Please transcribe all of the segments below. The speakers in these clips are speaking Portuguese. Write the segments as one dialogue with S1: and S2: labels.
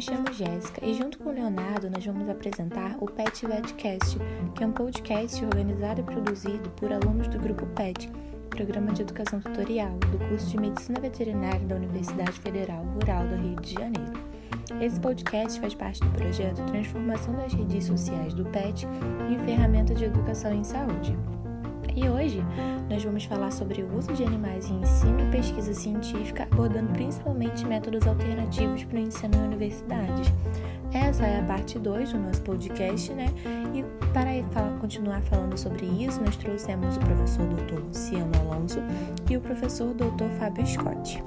S1: me chamo Jéssica e junto com o Leonardo nós vamos apresentar o PET Vetcast, que é um podcast organizado e produzido por alunos do grupo PET, Programa de Educação Tutorial, do curso de Medicina Veterinária da Universidade Federal Rural do Rio de Janeiro. Esse podcast faz parte do projeto Transformação das Redes Sociais do PET em Ferramenta de Educação em Saúde. E hoje nós vamos falar sobre o uso de animais em ensino e pesquisa científica, abordando principalmente métodos alternativos para o ensino em universidades. Essa é a parte 2 do nosso podcast, né? E para continuar falando sobre isso, nós trouxemos o professor Dr. Luciano Alonso e o professor Dr. Fábio Scott.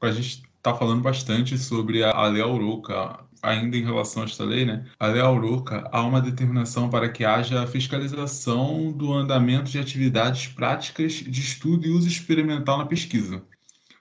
S2: A gente está falando bastante sobre a Lei Auroca, ainda em relação a esta lei, né, a lei Auroca, há uma determinação para que haja fiscalização do andamento de atividades práticas de estudo e uso experimental na pesquisa.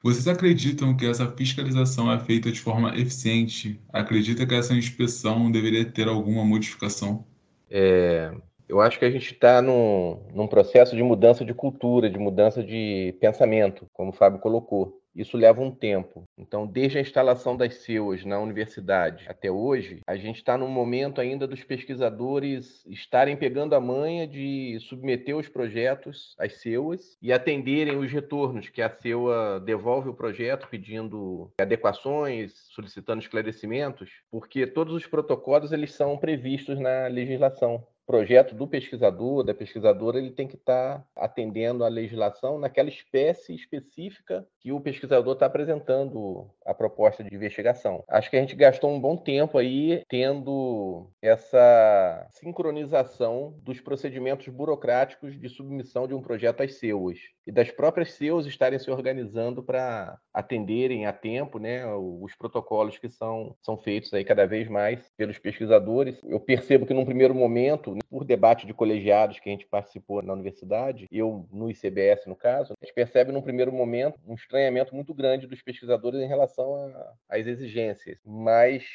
S2: Vocês acreditam que essa fiscalização é feita de forma eficiente? Acredita que essa inspeção deveria ter alguma modificação?
S3: É, eu acho que a gente está num, num processo de mudança de cultura, de mudança de pensamento, como o Fábio colocou. Isso leva um tempo. Então, desde a instalação das CEUs na universidade até hoje, a gente está num momento ainda dos pesquisadores estarem pegando a manha de submeter os projetos às CEUs e atenderem os retornos que a CEUA devolve o projeto pedindo adequações, solicitando esclarecimentos, porque todos os protocolos eles são previstos na legislação projeto do pesquisador, da pesquisadora, ele tem que estar tá atendendo à legislação naquela espécie específica que o pesquisador está apresentando a proposta de investigação. Acho que a gente gastou um bom tempo aí tendo essa sincronização dos procedimentos burocráticos de submissão de um projeto às CEUs e das próprias CEUs estarem se organizando para atenderem a tempo né, os protocolos que são, são feitos aí cada vez mais pelos pesquisadores. Eu percebo que num primeiro momento por debate de colegiados que a gente participou na universidade, eu no ICBS no caso, a gente percebe num primeiro momento um estranhamento muito grande dos pesquisadores em relação às exigências, mas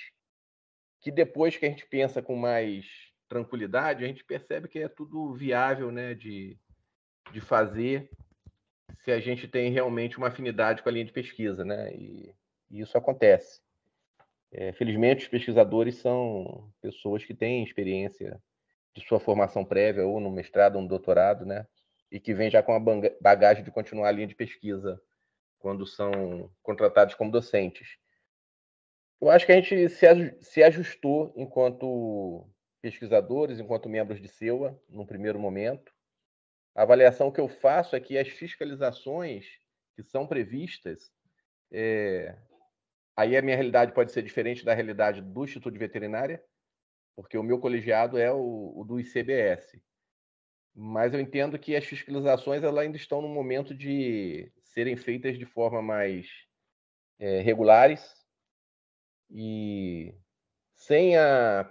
S3: que depois que a gente pensa com mais tranquilidade, a gente percebe que é tudo viável né, de, de fazer se a gente tem realmente uma afinidade com a linha de pesquisa, né? E, e isso acontece. É, felizmente, os pesquisadores são pessoas que têm experiência de sua formação prévia, ou no mestrado, ou no doutorado, né? E que vem já com a bagagem de continuar a linha de pesquisa quando são contratados como docentes. Eu acho que a gente se ajustou enquanto pesquisadores, enquanto membros de SEUA, no primeiro momento. A avaliação que eu faço é que as fiscalizações que são previstas, é... aí a minha realidade pode ser diferente da realidade do Instituto de Veterinária, porque o meu colegiado é o, o do ICBS. Mas eu entendo que as fiscalizações elas ainda estão no momento de serem feitas de forma mais é, regulares e sem a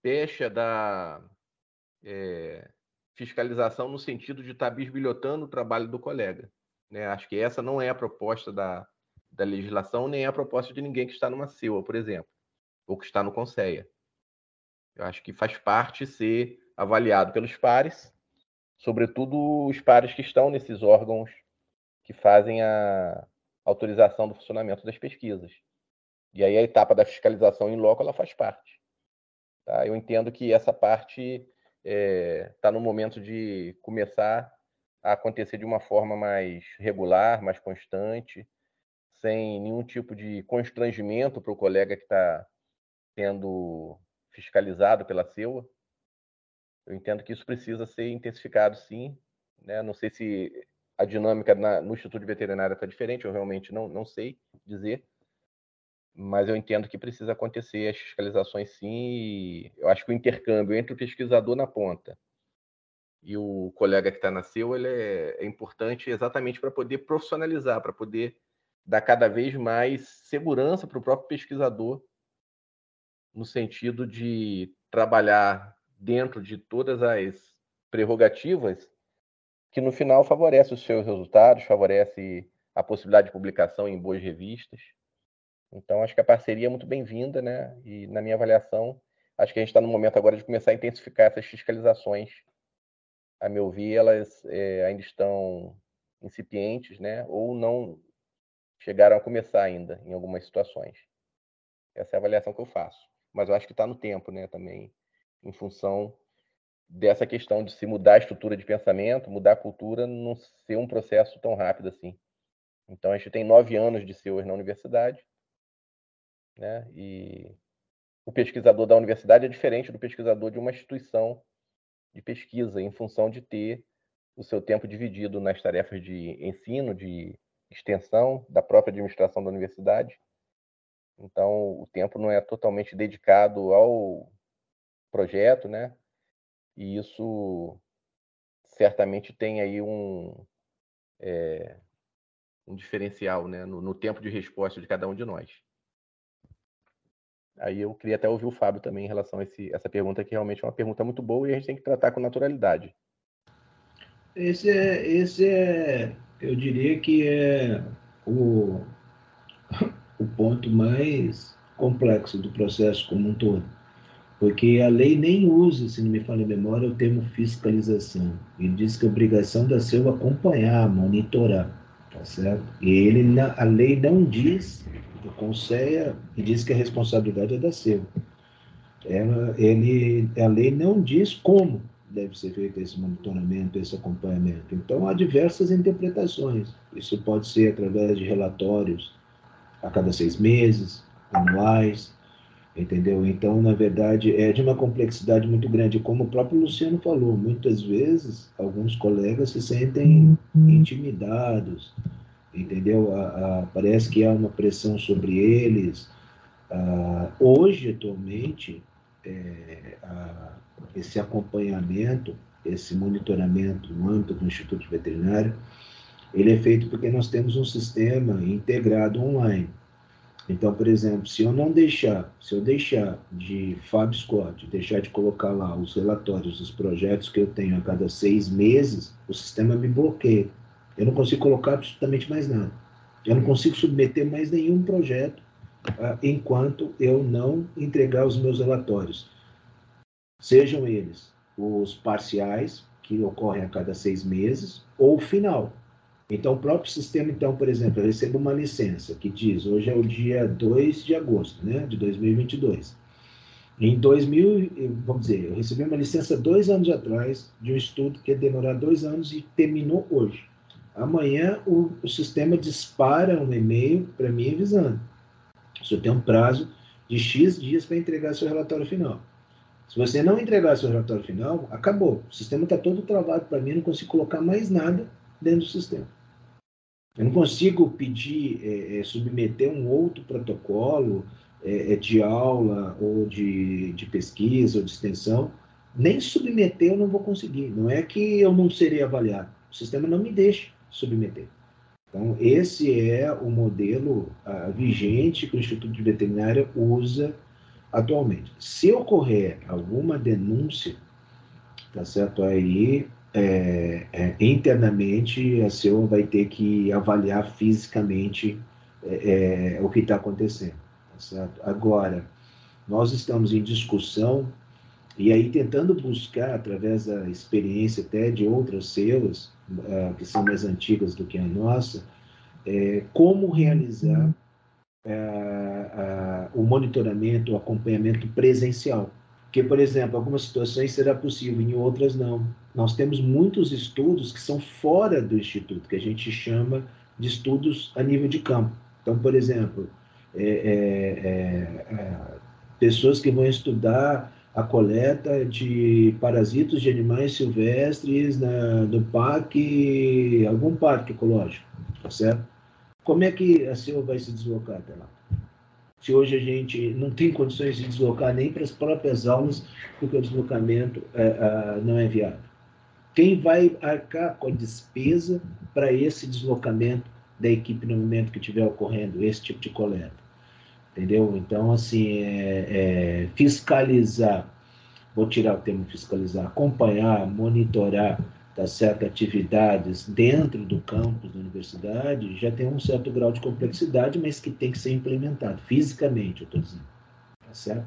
S3: pecha da é, fiscalização no sentido de estar bisbilhotando o trabalho do colega. Né? Acho que essa não é a proposta da, da legislação, nem é a proposta de ninguém que está numa CEUA, por exemplo, ou que está no CONSEA. Eu acho que faz parte ser avaliado pelos pares, sobretudo os pares que estão nesses órgãos que fazem a autorização do funcionamento das pesquisas. E aí a etapa da fiscalização em loco ela faz parte. Tá? Eu entendo que essa parte está é, tá no momento de começar a acontecer de uma forma mais regular, mais constante, sem nenhum tipo de constrangimento para o colega que está tendo fiscalizado pela CEUA. Eu entendo que isso precisa ser intensificado, sim. Né? Não sei se a dinâmica na, no Instituto de Veterinária está diferente, eu realmente não, não sei dizer, mas eu entendo que precisa acontecer as fiscalizações, sim. Eu acho que o intercâmbio entre o pesquisador na ponta e o colega que está na CEUA ele é, é importante exatamente para poder profissionalizar, para poder dar cada vez mais segurança para o próprio pesquisador no sentido de trabalhar dentro de todas as prerrogativas que no final favorece os seus resultados, favorece a possibilidade de publicação em boas revistas. Então, acho que a parceria é muito bem-vinda, né? E, na minha avaliação, acho que a gente está no momento agora de começar a intensificar essas fiscalizações. A meu ver, elas é, ainda estão incipientes, né, ou não chegaram a começar ainda em algumas situações. Essa é a avaliação que eu faço. Mas eu acho que está no tempo, né, também, em função dessa questão de se mudar a estrutura de pensamento, mudar a cultura, não ser um processo tão rápido assim. Então a gente tem nove anos de hoje na universidade, né? E o pesquisador da universidade é diferente do pesquisador de uma instituição de pesquisa, em função de ter o seu tempo dividido nas tarefas de ensino, de extensão, da própria administração da universidade. Então, o tempo não é totalmente dedicado ao projeto, né? E isso certamente tem aí um, é, um diferencial né? No, no tempo de resposta de cada um de nós. Aí eu queria até ouvir o Fábio também em relação a esse, essa pergunta, que realmente é uma pergunta muito boa e a gente tem que tratar com naturalidade.
S4: Esse é, esse é eu diria que é o, o ponto mais complexo do processo como um todo. Porque a lei nem usa, se não me falha a memória, o termo fiscalização. Ele diz que a obrigação da seu acompanhar, monitorar, tá certo? E ele, a lei não diz o Conselho diz que a responsabilidade é da SEU. Ela, ele, a lei não diz como deve ser feito esse monitoramento, esse acompanhamento. Então, há diversas interpretações. Isso pode ser através de relatórios a cada seis meses, anuais, entendeu? Então, na verdade, é de uma complexidade muito grande. Como o próprio Luciano falou, muitas vezes alguns colegas se sentem intimidados, entendeu? A, a, parece que há uma pressão sobre eles. Ah, hoje, atualmente, é, a, esse acompanhamento, esse monitoramento no âmbito do Instituto Veterinário, ele é feito porque nós temos um sistema integrado online. Então, por exemplo, se eu não deixar, se eu deixar de FabScore, deixar de colocar lá os relatórios dos projetos que eu tenho a cada seis meses, o sistema me bloqueia. Eu não consigo colocar absolutamente mais nada. Eu não consigo submeter mais nenhum projeto uh, enquanto eu não entregar os meus relatórios. Sejam eles os parciais, que ocorrem a cada seis meses, ou o final. Então, o próprio sistema, então, por exemplo, eu recebo uma licença que diz, hoje é o dia 2 de agosto né, de 2022. Em 2000, vamos dizer, eu recebi uma licença dois anos atrás de um estudo que ia demorar dois anos e terminou hoje. Amanhã o, o sistema dispara um e-mail para mim avisando. Você tem um prazo de X dias para entregar seu relatório final. Se você não entregar seu relatório final, acabou. O sistema está todo travado para mim, não consigo colocar mais nada dentro do sistema. Eu não consigo pedir, é, é, submeter um outro protocolo é, é de aula ou de, de pesquisa ou de extensão. Nem submeter eu não vou conseguir. Não é que eu não serei avaliado. O sistema não me deixa submeter. Então, esse é o modelo vigente que o Instituto de Veterinária usa atualmente. Se ocorrer alguma denúncia, tá certo? Aí, é, é, internamente, a CEO vai ter que avaliar fisicamente é, é o que está acontecendo, tá certo? Agora, nós estamos em discussão e aí tentando buscar, através da experiência até de outras selas, uh, que são mais antigas do que a nossa, é, como realizar uh, uh, o monitoramento, o acompanhamento presencial. Porque, por exemplo, algumas situações será possível, em outras não. Nós temos muitos estudos que são fora do Instituto, que a gente chama de estudos a nível de campo. Então, por exemplo, é, é, é, pessoas que vão estudar a coleta de parasitos de animais silvestres na, no parque, algum parque ecológico, tá certo? Como é que a senhora vai se deslocar até lá? Se hoje a gente não tem condições de deslocar nem para as próprias aulas, porque o deslocamento é, é, não é viável. Quem vai arcar com a despesa para esse deslocamento da equipe no momento que estiver ocorrendo esse tipo de coleta? entendeu? Então, assim, é, é, fiscalizar, vou tirar o termo fiscalizar, acompanhar, monitorar, tá certo, atividades dentro do campus da universidade, já tem um certo grau de complexidade, mas que tem que ser implementado fisicamente, eu estou dizendo, tá certo?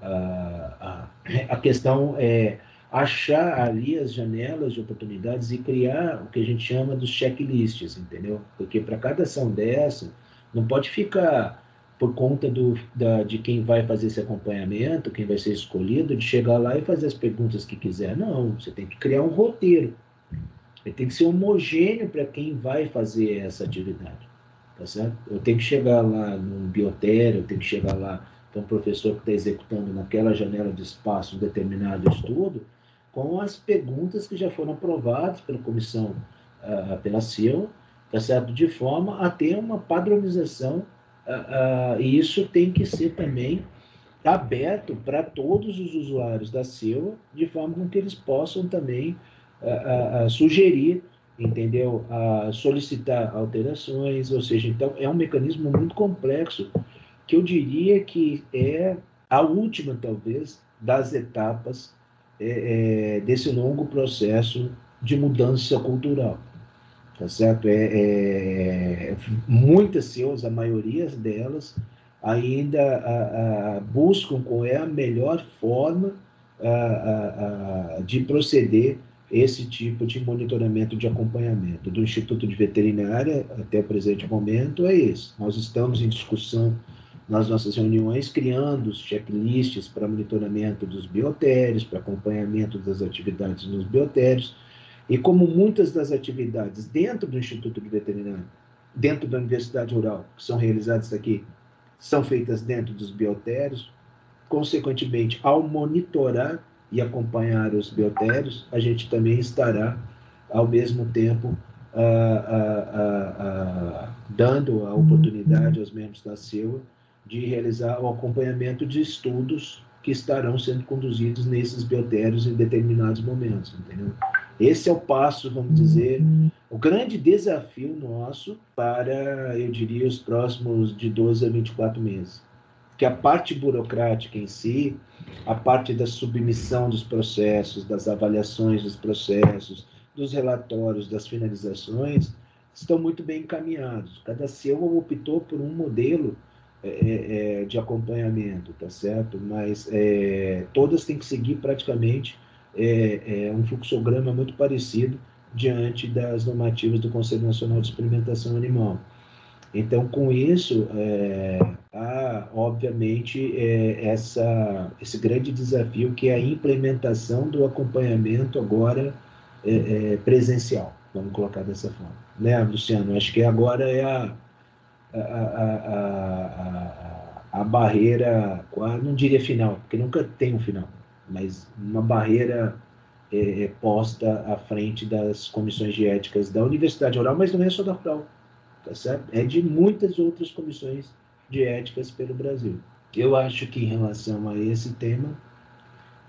S4: Ah, a, a questão é achar ali as janelas de oportunidades e criar o que a gente chama dos checklists, entendeu? Porque para cada ação dessa, não pode ficar por conta do, da, de quem vai fazer esse acompanhamento, quem vai ser escolhido, de chegar lá e fazer as perguntas que quiser. Não, você tem que criar um roteiro. Ele tem que ser homogêneo para quem vai fazer essa atividade. Tá certo? Eu tenho que chegar lá num biotério, eu tenho que chegar lá para um professor que está executando naquela janela de espaço um determinado estudo, com as perguntas que já foram aprovadas pela comissão, uh, pela CIL, tá certo? de forma a ter uma padronização, uh, uh, e isso tem que ser também aberto para todos os usuários da CIL, de forma com que eles possam também sugerir, entendeu? solicitar alterações, ou seja, então é um mecanismo muito complexo, que eu diria que é a última, talvez, das etapas é, é, desse longo processo de mudança cultural. Tá certo? É, é muitas CEOs, a maioria delas, ainda a, a, buscam qual é a melhor forma a, de proceder esse tipo de monitoramento de acompanhamento. Do Instituto de Veterinária, até o presente momento, é isso. Nós estamos em discussão nas nossas reuniões, criando checklists para monitoramento dos biotérios, para acompanhamento das atividades nos biotérios. E como muitas das atividades dentro do Instituto de Veterinário, dentro da Universidade Rural, que são realizadas aqui, são feitas dentro dos biotérios, consequentemente, ao monitorar e acompanhar os biotérios, a gente também estará, ao mesmo tempo, dando a oportunidade aos membros da CEUA de realizar o acompanhamento de estudos que estarão sendo conduzidos nesses biotérios em determinados momentos, entendeu? Esse é o passo, vamos dizer, o grande desafio nosso para, eu diria, os próximos de 12 a 24 meses. Que a parte burocrática em si, a parte da submissão dos processos, das avaliações dos processos, dos relatórios, das finalizações, estão muito bem encaminhados. Cada CEO optou por um modelo é, é, é, de acompanhamento, tá certo? Mas é, todas têm que seguir praticamente é, é, um fluxograma muito parecido diante das normativas do Conselho Nacional de Experimentação Animal. Então, com isso, há, obviamente, essa, esse grande desafio que é a implementação do acompanhamento agora presencial, vamos colocar dessa forma. Né, Luciano? Acho que agora é a, a, a, a, barreira, não diria final, porque nunca tem um final, mas uma barreira é, é, posta à frente das comissões de éticas da Universidade Oral, mas não é só da Rural, tá certo? É de muitas outras comissões de éticas pelo Brasil. Eu acho que em relação a esse tema,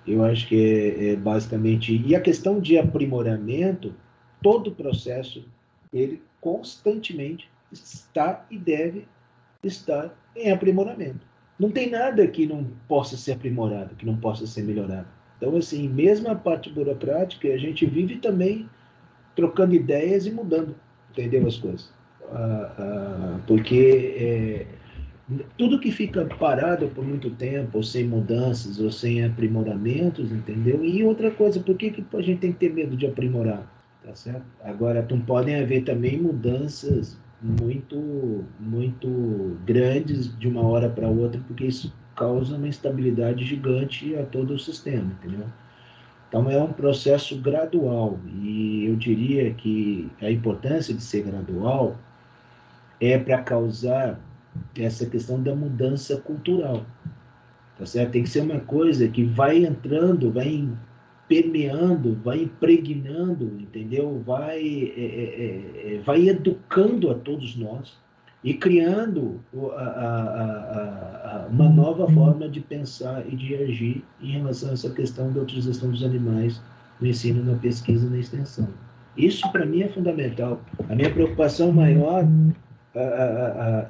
S4: eu acho que é, é basicamente e a questão de aprimoramento, todo o processo ele constantemente está e deve estar em aprimoramento. Não tem nada que não possa ser aprimorado, que não possa ser melhorado. Então, assim, mesmo a parte burocrática, a gente vive também trocando ideias e mudando, entendeu as coisas? Ah, ah, porque é, tudo que fica parado por muito tempo, ou sem mudanças, ou sem aprimoramentos, entendeu? E outra coisa, por que, que a gente tem que ter medo de aprimorar? Tá certo? Agora, não podem haver também mudanças muito, muito grandes de uma hora para outra, porque isso causa uma instabilidade gigante a todo o sistema, entendeu? Então é um processo gradual e eu diria que a importância de ser gradual é para causar essa questão da mudança cultural. Tá certo? Tem que ser uma coisa que vai entrando, vai permeando, vai impregnando, entendeu? Vai, é, é, é, é, vai educando a todos nós e criando a, a, a, uma nova forma de pensar e de agir em relação a essa questão da utilização dos animais no ensino, na pesquisa e na extensão. Isso, para mim, é fundamental. A minha preocupação maior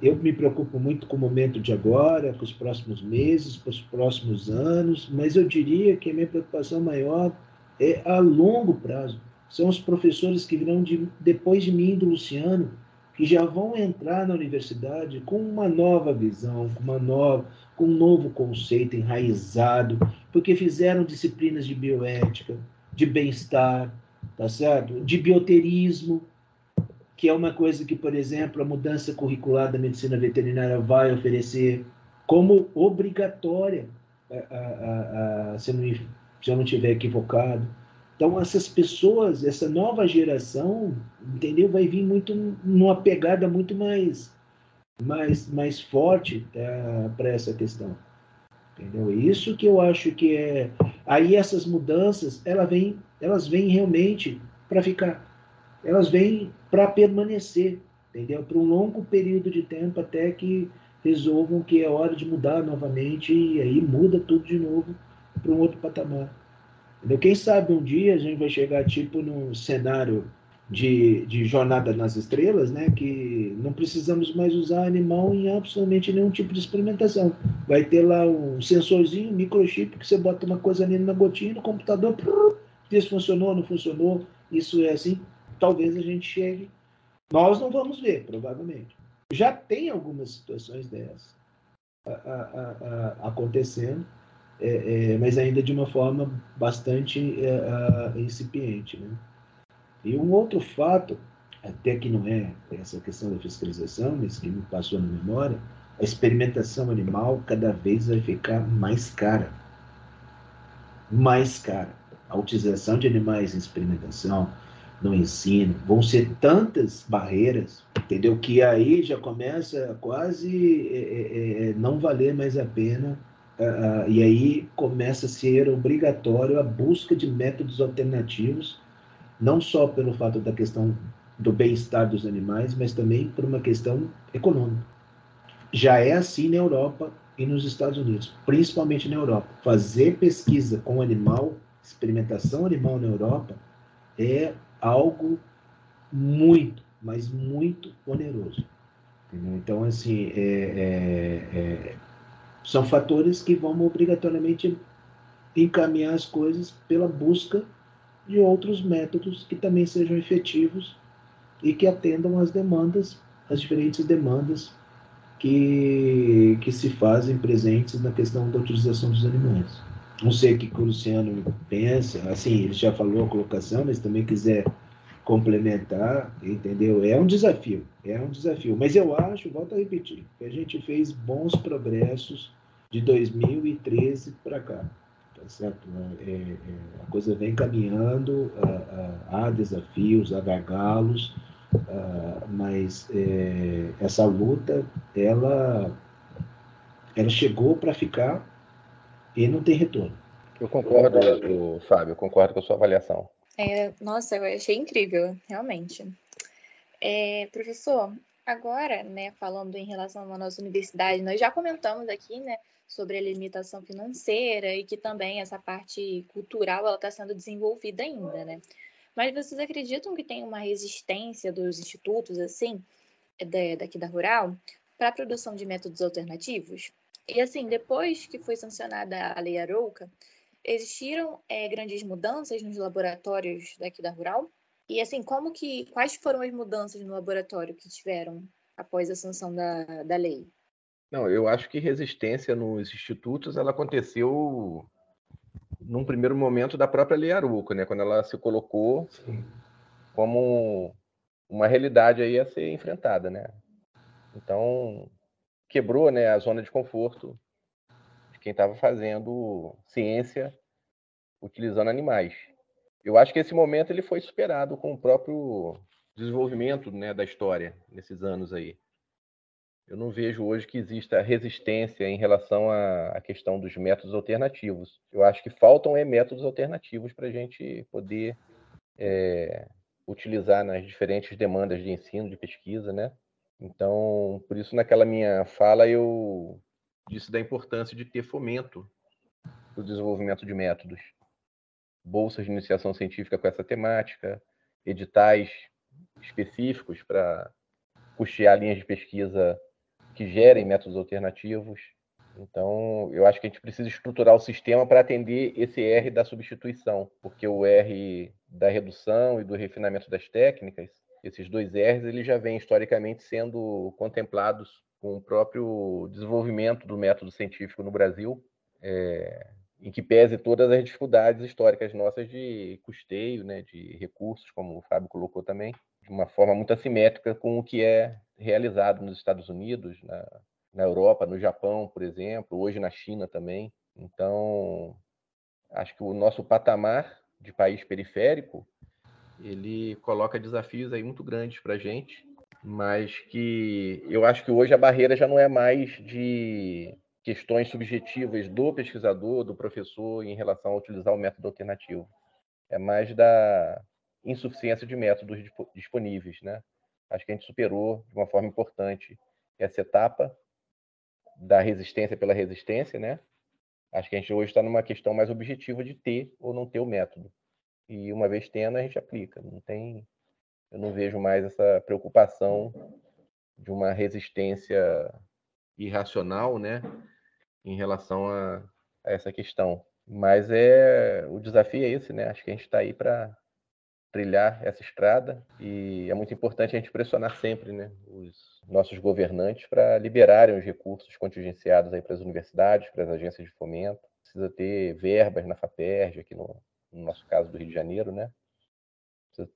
S4: eu me preocupo muito com o momento de agora, com os próximos meses, com os próximos anos, mas eu diria que a minha preocupação maior é a longo prazo. São os professores que virão de, depois de mim, do Luciano, que já vão entrar na universidade com uma nova visão, com uma nova, com um novo conceito enraizado, porque fizeram disciplinas de bioética, de bem-estar, tá certo? De bioterismo, que é uma coisa que, por exemplo, a mudança curricular da medicina veterinária vai oferecer como obrigatória, a, a, a, se, eu não, se eu não estiver equivocado. Então, essas pessoas, essa nova geração, entendeu? Vai vir muito numa pegada muito mais, mais, mais forte é, para essa questão. Entendeu? Isso que eu acho que é. Aí essas mudanças, ela vem, elas vêm realmente para ficar. Elas vêm para permanecer, entendeu? Por um longo período de tempo até que resolvam que é hora de mudar novamente e aí muda tudo de novo para um outro patamar. Entendeu? Quem sabe um dia a gente vai chegar tipo num cenário de, de jornada nas estrelas, né, que não precisamos mais usar animal em absolutamente nenhum tipo de experimentação. Vai ter lá um sensorzinho, um microchip, que você bota uma coisa ali na gotinha no computador, diz funcionou, não funcionou, isso é assim. Talvez a gente chegue. Nós não vamos ver, provavelmente. Já tem algumas situações dessas acontecendo, é, é, mas ainda de uma forma bastante é, incipiente. Né? E um outro fato, até que não é essa questão da fiscalização, mas que me passou na memória, a experimentação animal cada vez vai ficar mais cara. Mais cara. A utilização de animais em experimentação, no ensino, vão ser tantas barreiras, entendeu? Que aí já começa quase é, é, é, não valer mais a pena, uh, e aí começa a ser obrigatório a busca de métodos alternativos não só pelo fato da questão do bem-estar dos animais, mas também por uma questão econômica. Já é assim na Europa e nos Estados Unidos, principalmente na Europa. Fazer pesquisa com animal, experimentação animal na Europa, é algo muito, mas muito oneroso. Entendeu? Então, assim, é, é, é, são fatores que vão obrigatoriamente encaminhar as coisas pela busca de outros métodos que também sejam efetivos e que atendam às demandas, às diferentes demandas que, que se fazem presentes na questão da utilização dos animais. Não sei o que o Luciano pensa, assim, ele já falou a colocação, mas também quiser complementar, entendeu? É um desafio, é um desafio. Mas eu acho, volto a repetir, que a gente fez bons progressos de 2013 para cá tá certo? É, é, a coisa vem caminhando, há desafios, há gargalos, mas é, essa luta, ela, ela chegou para ficar e não tem retorno.
S3: Eu concordo, eu, Fábio, eu concordo com a sua avaliação.
S1: É, nossa, eu achei incrível, realmente. É, professor, agora, né, falando em relação à nossa universidade, nós já comentamos aqui, né, sobre a limitação financeira e que também essa parte cultural ela está sendo desenvolvida ainda, né? Mas vocês acreditam que tem uma resistência dos institutos, assim, daqui da Rural, para a produção de métodos alternativos? E, assim, depois que foi sancionada a Lei Arouca, existiram é, grandes mudanças nos laboratórios daqui da Rural? E, assim, como que, quais foram as mudanças no laboratório que tiveram após a sanção da, da lei?
S3: Não, eu acho que resistência nos institutos ela aconteceu num primeiro momento da própria Lei Aruca, né? Quando ela se colocou Sim. como uma realidade aí a ser enfrentada, né? Então quebrou, né, a zona de conforto de quem estava fazendo ciência utilizando animais. Eu acho que esse momento ele foi superado com o próprio desenvolvimento, né, da história nesses anos aí. Eu não vejo hoje que exista resistência em relação à questão dos métodos alternativos. Eu acho que faltam é, métodos alternativos para a gente poder é, utilizar nas diferentes demandas de ensino, de pesquisa, né? Então, por isso, naquela minha fala, eu disse da importância de ter fomento do desenvolvimento de métodos. Bolsas de iniciação científica com essa temática, editais específicos para custear linhas de pesquisa que gerem métodos alternativos. Então, eu acho que a gente precisa estruturar o sistema para atender esse R da substituição, porque o R da redução e do refinamento das técnicas, esses dois R's, eles já vêm historicamente sendo contemplados com o próprio desenvolvimento do método científico no Brasil. É, em que pese todas as dificuldades históricas nossas de custeio, né, de recursos, como o Fábio colocou também, de uma forma muito assimétrica com o que é realizado nos Estados Unidos, na, na Europa, no Japão, por exemplo, hoje na China também. Então, acho que o nosso patamar de país periférico ele coloca desafios aí muito grandes para a gente, mas que eu acho que hoje a barreira já não é mais de questões subjetivas do pesquisador, do professor em relação a utilizar o método alternativo. É mais da insuficiência de métodos disponíveis, né? Acho que a gente superou de uma forma importante essa etapa da resistência pela resistência, né? Acho que a gente hoje está numa questão mais objetiva de ter ou não ter o método. E uma vez tendo, a gente aplica. Não tem, eu não vejo mais essa preocupação de uma resistência irracional, né, em relação a, a essa questão. Mas é o desafio é esse, né? Acho que a gente está aí para trilhar essa estrada e é muito importante a gente pressionar sempre, né, os nossos governantes para liberarem os recursos contingenciados aí para as universidades, para as agências de fomento. Precisa ter verbas na FAPERJ, aqui no, no nosso caso do Rio de Janeiro, né?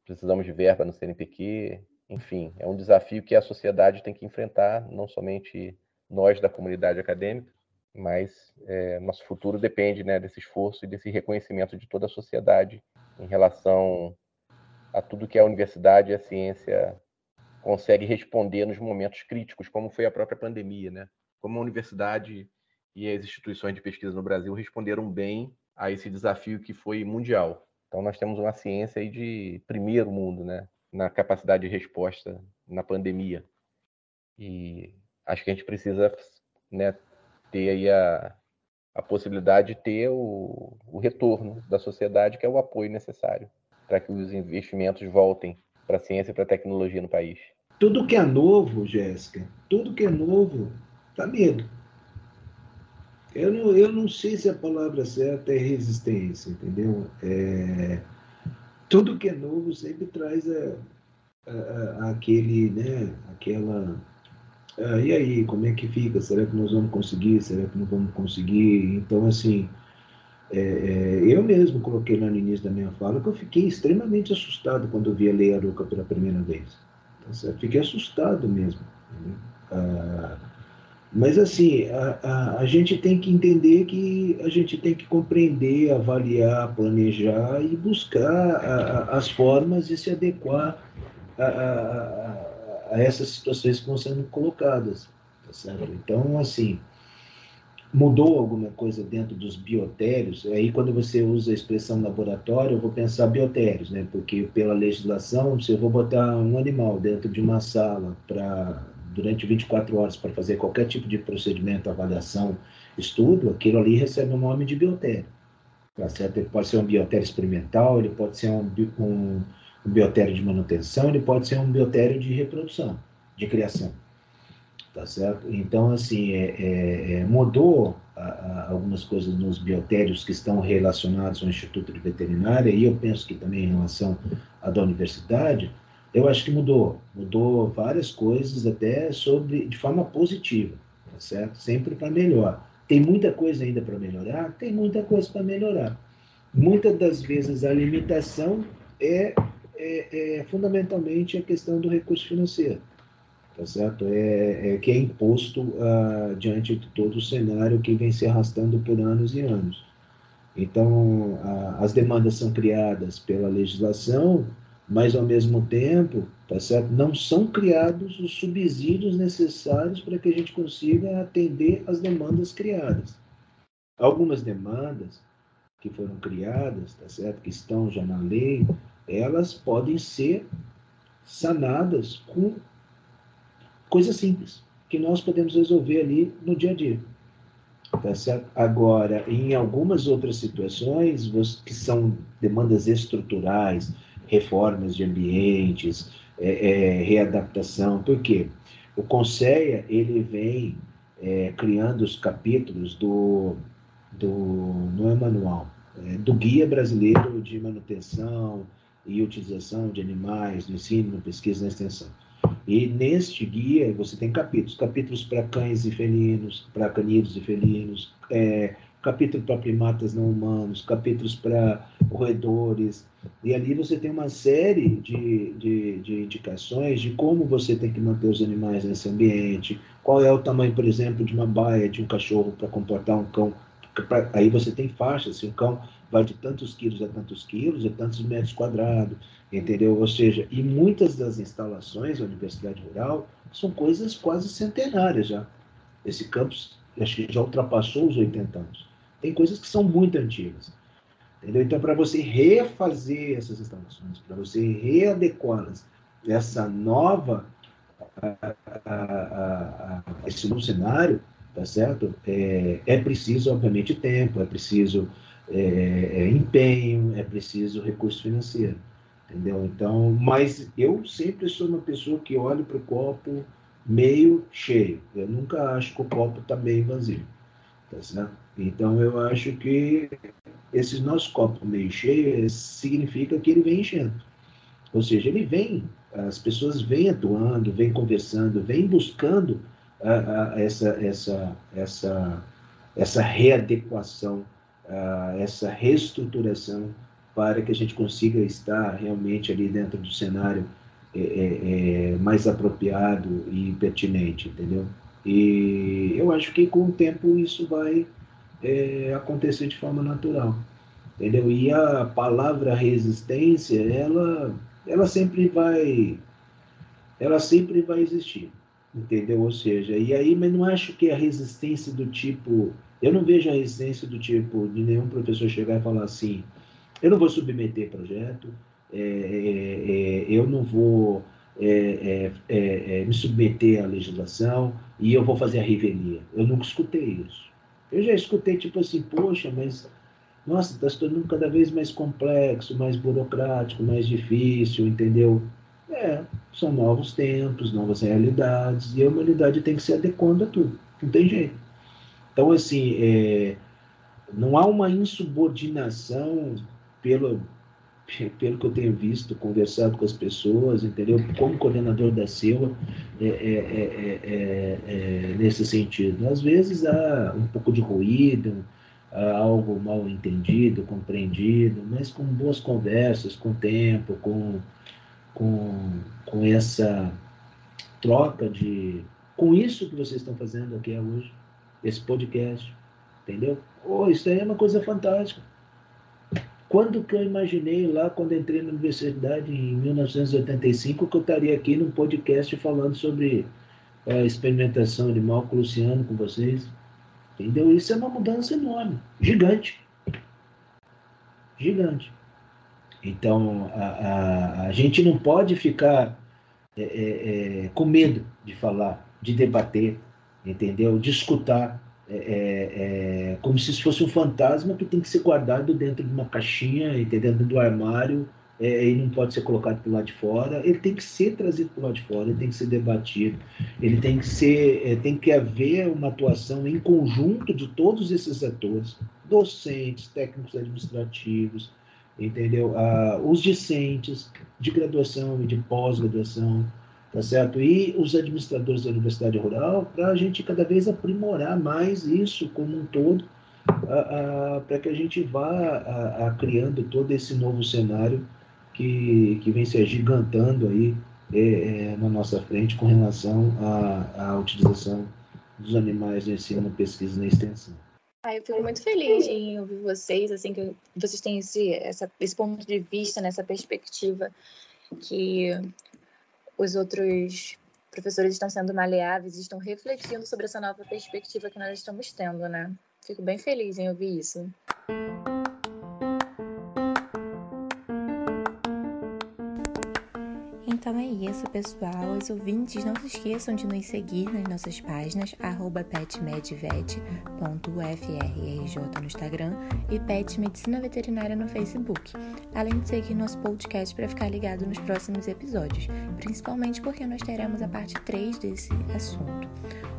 S3: Precisamos de verba no CNPq, enfim, é um desafio que a sociedade tem que enfrentar, não somente nós da comunidade acadêmica, mas é, nosso futuro depende né, desse esforço e desse reconhecimento de toda a sociedade em relação a tudo que a universidade e a ciência consegue responder nos momentos críticos, como foi a própria pandemia, né? Como a universidade e as instituições de pesquisa no Brasil responderam bem a esse desafio que foi mundial. Então nós temos uma ciência aí de primeiro mundo, né? Na capacidade de resposta na pandemia. E acho que a gente precisa né, ter aí a, a possibilidade de ter o, o retorno da sociedade, que é o apoio necessário para que os investimentos voltem para a ciência e para a tecnologia no país.
S4: Tudo que é novo, Jéssica, tudo que é novo, dá medo. Eu não, eu não sei se a palavra certa é resistência, entendeu? É, tudo que é novo sempre traz a, a, a, aquele, né, aquela ah, e aí, como é que fica? Será que nós vamos conseguir? Será que não vamos conseguir? Então, assim, é, é, eu mesmo coloquei lá no início da minha fala que eu fiquei extremamente assustado quando eu vi a Lei Aruca pela primeira vez. Tá fiquei assustado mesmo. Ah, mas, assim, a, a, a, gente tem que entender que a gente tem que compreender, avaliar, planejar e buscar a, as formas de se adequar a essas situações que vão sendo colocadas. Tá certo? Então, assim, mudou alguma coisa dentro dos biotérios? Aí, quando você usa a expressão laboratório, eu vou pensar biotérios, né? Porque, pela legislação, se eu vou botar um animal dentro de uma sala para durante 24 horas para fazer qualquer tipo de procedimento, avaliação, estudo, aquilo ali recebe o nome de biotério. Tá certo? Ele pode ser um biotério experimental, ele pode ser um, um um biotério de manutenção, ele pode ser um biotério de reprodução, de criação. Tá certo? Então, assim, é, é, é mudou a, a, algumas coisas nos biotérios que estão relacionados ao Instituto de Veterinária, e eu penso que também em relação à da universidade, eu acho que mudou. Mudou várias coisas, até sobre de forma positiva, tá certo? Sempre para melhor. Tem muita coisa ainda para melhorar? Tem muita coisa para melhorar. Muitas das vezes a limitação é é, é fundamentalmente a questão do recurso financeiro, tá certo? É, é que é imposto uh, diante de todo o cenário que vem se arrastando por anos e anos. Então, uh, as demandas são criadas pela legislação, mas ao mesmo tempo, tá certo? Não são criados os subsídios necessários para que a gente consiga atender as demandas criadas. Algumas demandas que foram criadas, tá certo? Que estão já na lei, elas podem ser sanadas com coisas simples que nós podemos resolver ali no dia a dia. Tá certo? Agora, em algumas outras situações, que são demandas estruturais, reformas de ambientes, é, é, readaptação, por quê? O Conceia, ele vem é, criando os capítulos do, do, não é manual, é, do Guia Brasileiro de Manutenção, e utilização de animais no ensino, na pesquisa e na extensão. E neste guia você tem capítulos, capítulos para cães e felinos, para caninos e felinos, é, capítulo para primatas não humanos, capítulos para roedores. E ali você tem uma série de, de, de, indicações de como você tem que manter os animais nesse ambiente, qual é o tamanho, por exemplo, de uma baia de um cachorro para comportar um cão. Aí você tem faixas, se o cão vai de tantos quilos a tantos quilos, a tantos metros quadrados, entendeu? Ou seja, e muitas das instalações da Universidade Rural são coisas quase centenárias já. Esse campus, acho que já ultrapassou os 80 anos. Tem coisas que são muito antigas. Entendeu? Então, para você refazer essas instalações, para você readequá-las essa nova, a, esse novo cenário, tá certo? É, é preciso, obviamente, tempo, é preciso é, é empenho, é preciso recurso financeiro, entendeu? Então, mas eu sempre sou uma pessoa que olha para o copo meio cheio. Eu nunca acho que o copo está meio vazio, tá certo? Então, eu acho que esse nosso copo meio cheio significa que ele vem enchendo. Ou seja, ele vem, as pessoas vêm atuando, vêm conversando, vêm buscando a, a, essa, essa, essa, essa readequação uh, essa reestruturação para que a gente consiga estar realmente ali dentro do cenário é, é, é, mais apropriado e pertinente, entendeu? E eu acho que com o tempo isso vai é, acontecer de forma natural, entendeu? E a palavra resistência, ela, ela sempre vai, ela sempre vai existir, entendeu? Ou seja, e aí, mas não acho que a resistência do tipo eu não vejo a resistência do tipo de nenhum professor chegar e falar assim: eu não vou submeter projeto, é, é, é eu não vou é, é, me submeter à legislação e eu vou fazer a revelia. Eu nunca escutei isso. Eu já escutei tipo assim: poxa, mas nossa, está se tornando cada vez mais complexo, mais burocrático, mais difícil, entendeu? É, são novos tempos, novas realidades, e a humanidade tem que se adequando a tudo. Não tem jeito. Então, assim, é, não há uma insubordinação pelo, pelo que eu tenho visto, conversado com as pessoas, entendeu? Como coordenador da SEUA, é, é, é, nesse sentido. Às vezes há um pouco de ruído, há algo mal entendido, compreendido, mas com boas conversas, com tempo, com, com, com essa troca de. com isso que vocês estão fazendo aqui hoje esse podcast, entendeu? Oh, isso aí é uma coisa fantástica. Quando que eu imaginei lá, quando entrei na universidade em 1985, que eu estaria aqui num podcast falando sobre a experimentação animal com o Luciano, com vocês? Entendeu? Isso é uma mudança enorme, gigante. Gigante. Então, a, a, a gente não pode ficar é, é, é, com medo de falar, de debater, entendeu? De escutar, é, é, é, como se isso fosse um fantasma que tem que ser guardado dentro de uma caixinha? Dentro do armário, é, e não pode ser colocado para lado de fora. Ele tem que ser trazido para lado de fora, ele tem que ser debatido, ele tem que ser, é, tem que haver uma atuação em conjunto de todos esses atores, docentes, técnicos administrativos, entendeu? Ah, os discentes de graduação e de pós-graduação, tá certo? E os administradores da Universidade Rural, para a gente cada vez aprimorar mais isso como um todo, para que a gente vá a, a, criando todo esse novo cenário que, que vem se agigantando aí é, é, na nossa frente com relação à, à utilização dos animais no ensino, pesquisa e na extensão.
S1: Ah, eu fico muito feliz em ouvir vocês, assim, que vocês têm esse, essa, esse ponto de vista, nessa perspectiva que os outros professores estão sendo maleáveis e estão refletindo sobre essa nova perspectiva que nós estamos tendo, né? Fico bem feliz em ouvir isso. Então é isso, pessoal. Os ouvintes, não se esqueçam de nos seguir nas nossas páginas, petmedvet.ufrrj no Instagram e Pet Medicina Veterinária no Facebook. Além de seguir nosso podcast para ficar ligado nos próximos episódios, principalmente porque nós teremos a parte 3 desse assunto.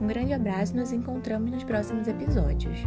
S1: Um grande abraço e nos encontramos nos próximos episódios.